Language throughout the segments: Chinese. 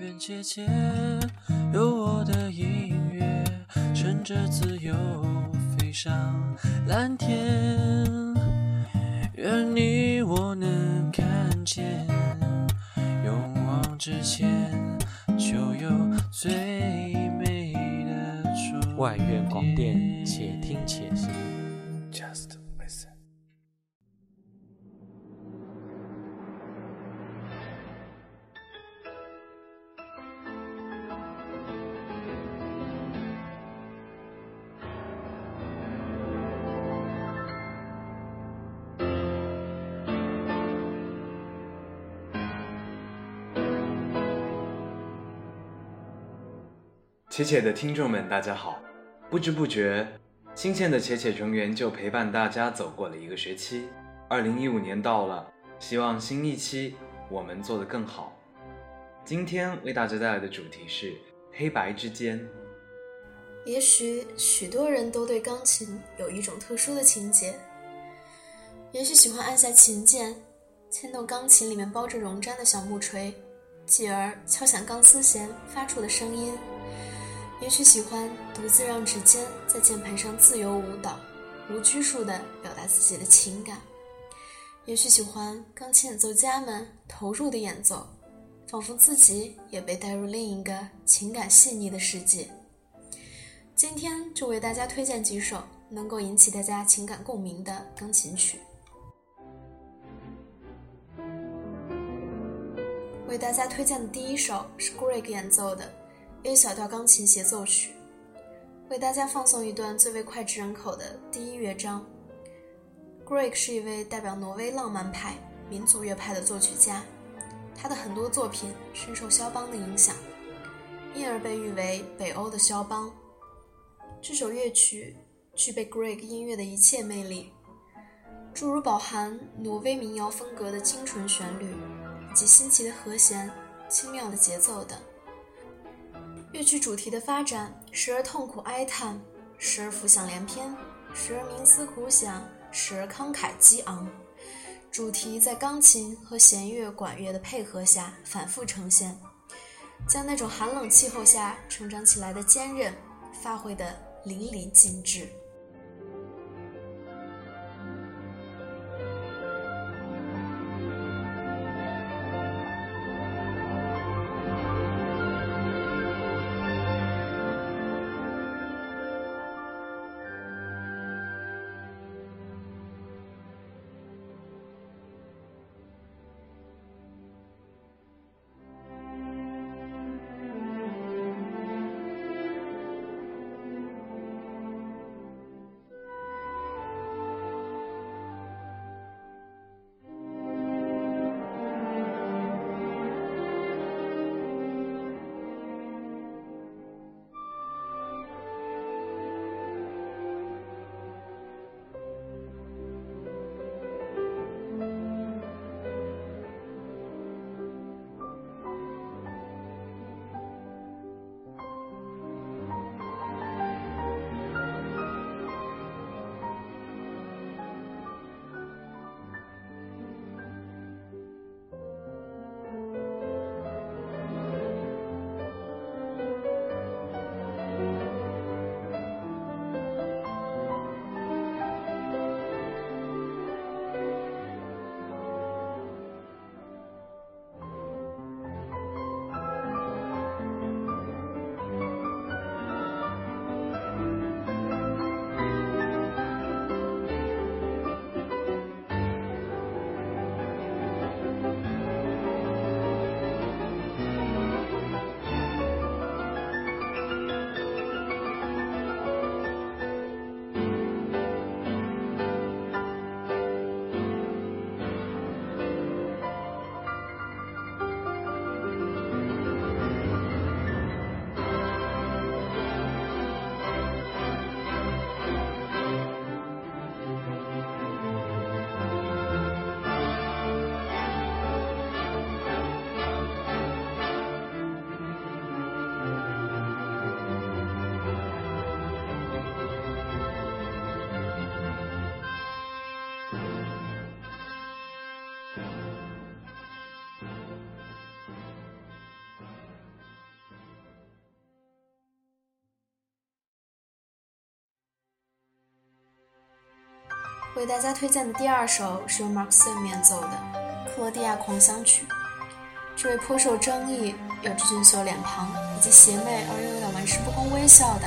愿切切，有我的音乐，乘着自由飞上蓝天。愿你我能看见，勇往直前，就有最美的终外院广电，且听且行。且且的听众们，大家好！不知不觉，新鲜的且且成员就陪伴大家走过了一个学期。二零一五年到了，希望新一期我们做得更好。今天为大家带来的主题是黑白之间。也许许多人都对钢琴有一种特殊的情结，也许喜欢按下琴键，牵动钢琴里面包着绒毡的小木锤，继而敲响钢丝弦发出的声音。也许喜欢独自让指尖在键盘上自由舞蹈，无拘束地表达自己的情感。也许喜欢钢琴演奏家们投入的演奏，仿佛自己也被带入另一个情感细腻的世界。今天就为大家推荐几首能够引起大家情感共鸣的钢琴曲。为大家推荐的第一首是 Greg 演奏的 A 小调钢琴协奏曲，为大家放送一段最为脍炙人口的第一乐章。Greg 是一位代表挪威浪漫派、民族乐派的作曲家，他的很多作品深受肖邦的影响，因而被誉为北欧的肖邦。这首乐曲具备 Greg 音乐的一切魅力，诸如饱含挪威民谣风格的清纯旋律，以及新奇的和弦、轻妙的节奏等。乐曲主题的发展，时而痛苦哀叹，时而浮想联翩，时而冥思苦想，时而慷慨激昂。主题在钢琴和弦乐、管乐的配合下反复呈现，将那种寒冷气候下成长起来的坚韧发挥得淋漓尽致。为大家推荐的第二首是由 Mark Sim 演奏的《克罗地亚狂想曲》。这位颇受争议、有着俊秀脸庞以及邪魅而又有点玩世不恭微笑的，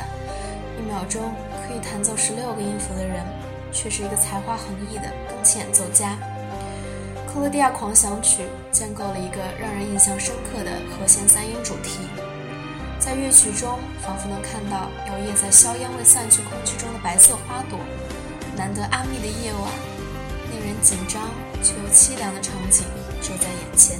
一秒钟可以弹奏十六个音符的人，却是一个才华横溢的钢琴演奏家。《克罗地亚狂想曲》建构了一个让人印象深刻的和弦三音主题，在乐曲中仿佛能看到摇曳在硝烟未散去空气中的白色花朵。难得安谧的夜晚，令人紧张却又凄凉的场景就在眼前。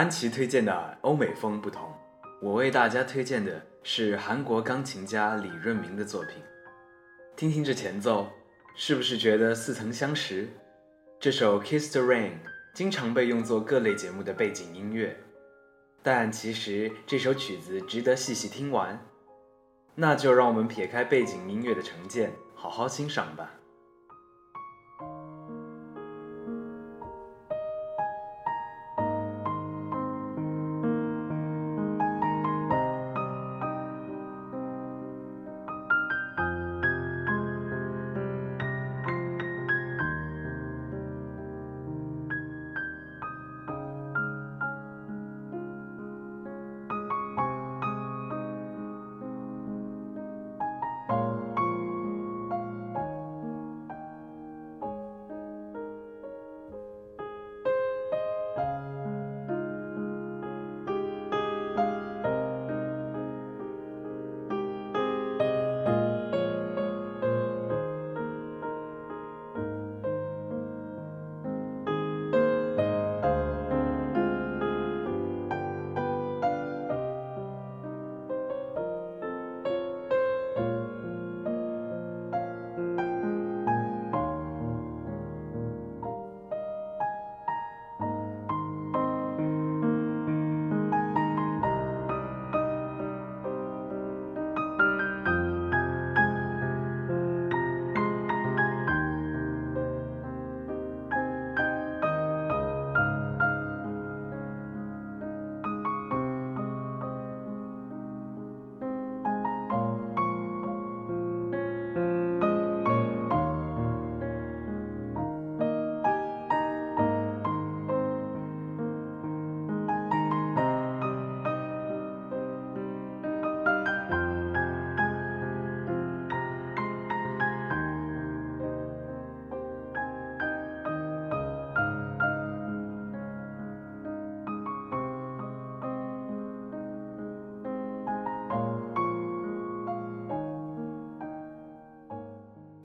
安琪推荐的欧美风不同，我为大家推荐的是韩国钢琴家李润明的作品。听听这前奏，是不是觉得似曾相识？这首《Kiss the Rain》经常被用作各类节目的背景音乐，但其实这首曲子值得细细听完。那就让我们撇开背景音乐的成见，好好欣赏吧。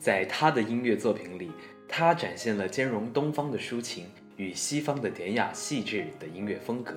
在他的音乐作品里，他展现了兼容东方的抒情与西方的典雅细致的音乐风格。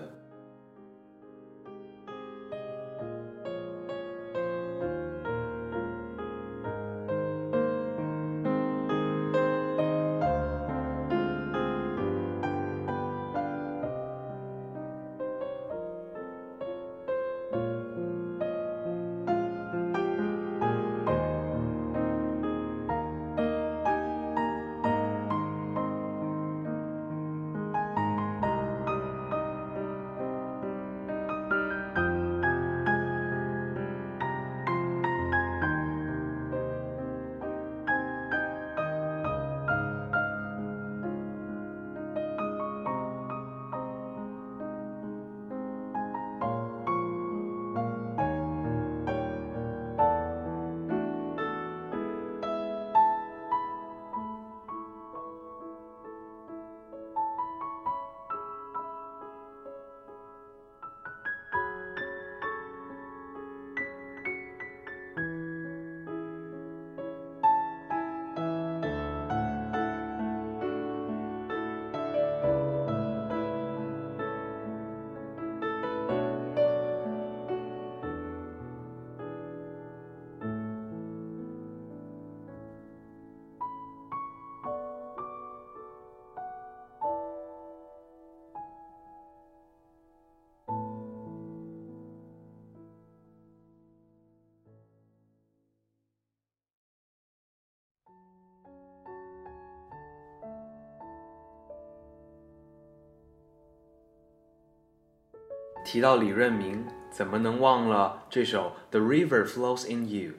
提到李润明，怎么能忘了这首《The River Flows in You》？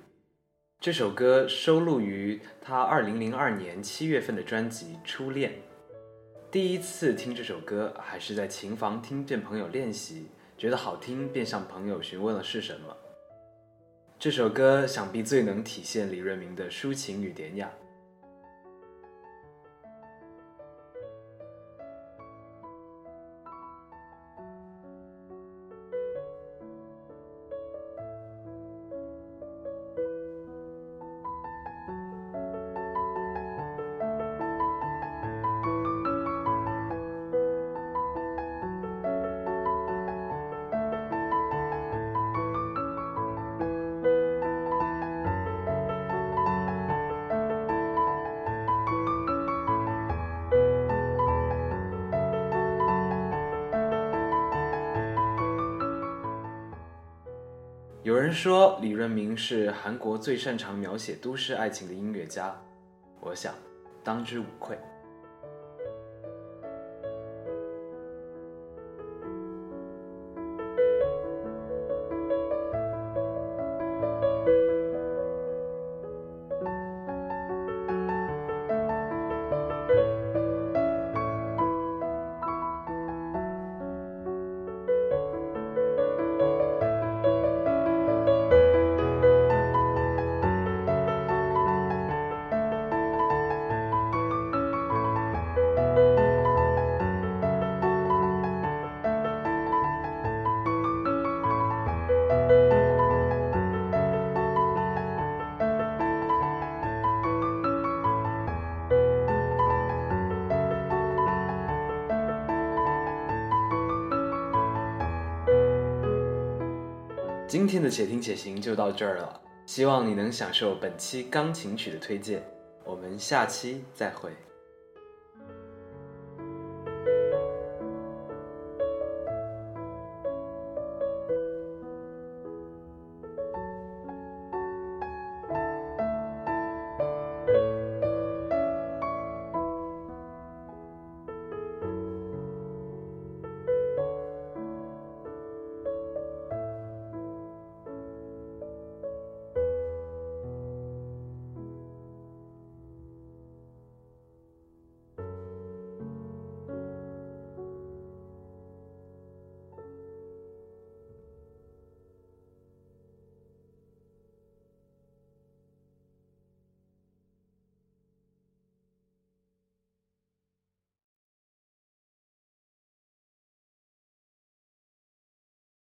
这首歌收录于他2002年7月份的专辑《初恋》。第一次听这首歌，还是在琴房听见朋友练习，觉得好听，便向朋友询问了是什么。这首歌想必最能体现李润明的抒情与典雅。有人说李润明是韩国最擅长描写都市爱情的音乐家，我想当之无愧。今天的且听且行就到这儿了，希望你能享受本期钢琴曲的推荐，我们下期再会。